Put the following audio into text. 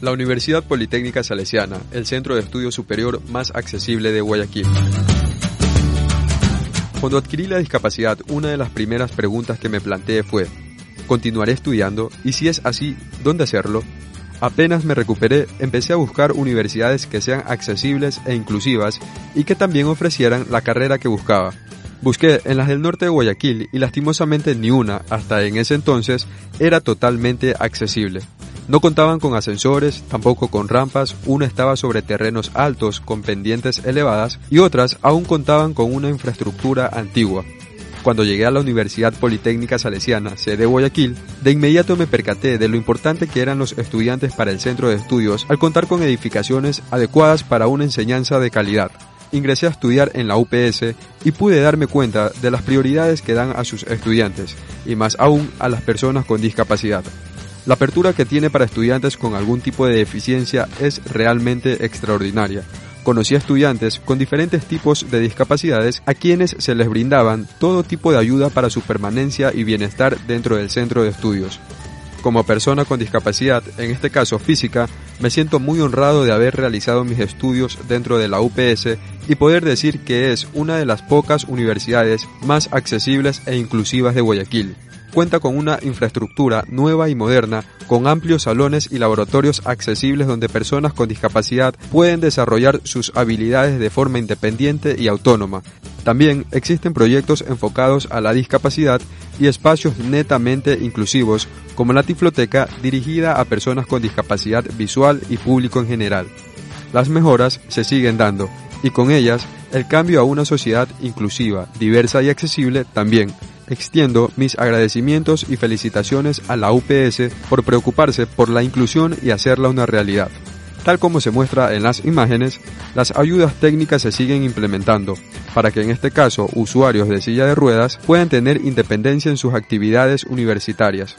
La Universidad Politécnica Salesiana, el centro de estudio superior más accesible de Guayaquil. Cuando adquirí la discapacidad, una de las primeras preguntas que me planteé fue, ¿continuaré estudiando? Y si es así, ¿dónde hacerlo? Apenas me recuperé, empecé a buscar universidades que sean accesibles e inclusivas y que también ofrecieran la carrera que buscaba. Busqué en las del norte de Guayaquil y lastimosamente ni una, hasta en ese entonces, era totalmente accesible. No contaban con ascensores, tampoco con rampas, una estaba sobre terrenos altos con pendientes elevadas y otras aún contaban con una infraestructura antigua. Cuando llegué a la Universidad Politécnica Salesiana, sede Guayaquil, de inmediato me percaté de lo importante que eran los estudiantes para el centro de estudios al contar con edificaciones adecuadas para una enseñanza de calidad. Ingresé a estudiar en la UPS y pude darme cuenta de las prioridades que dan a sus estudiantes, y más aún a las personas con discapacidad. La apertura que tiene para estudiantes con algún tipo de deficiencia es realmente extraordinaria. Conocí a estudiantes con diferentes tipos de discapacidades a quienes se les brindaban todo tipo de ayuda para su permanencia y bienestar dentro del centro de estudios. Como persona con discapacidad, en este caso física, me siento muy honrado de haber realizado mis estudios dentro de la UPS y poder decir que es una de las pocas universidades más accesibles e inclusivas de Guayaquil cuenta con una infraestructura nueva y moderna, con amplios salones y laboratorios accesibles donde personas con discapacidad pueden desarrollar sus habilidades de forma independiente y autónoma. También existen proyectos enfocados a la discapacidad y espacios netamente inclusivos, como la Tifloteca dirigida a personas con discapacidad visual y público en general. Las mejoras se siguen dando y con ellas el cambio a una sociedad inclusiva, diversa y accesible también extiendo mis agradecimientos y felicitaciones a la UPS por preocuparse por la inclusión y hacerla una realidad. Tal como se muestra en las imágenes, las ayudas técnicas se siguen implementando para que en este caso usuarios de silla de ruedas puedan tener independencia en sus actividades universitarias.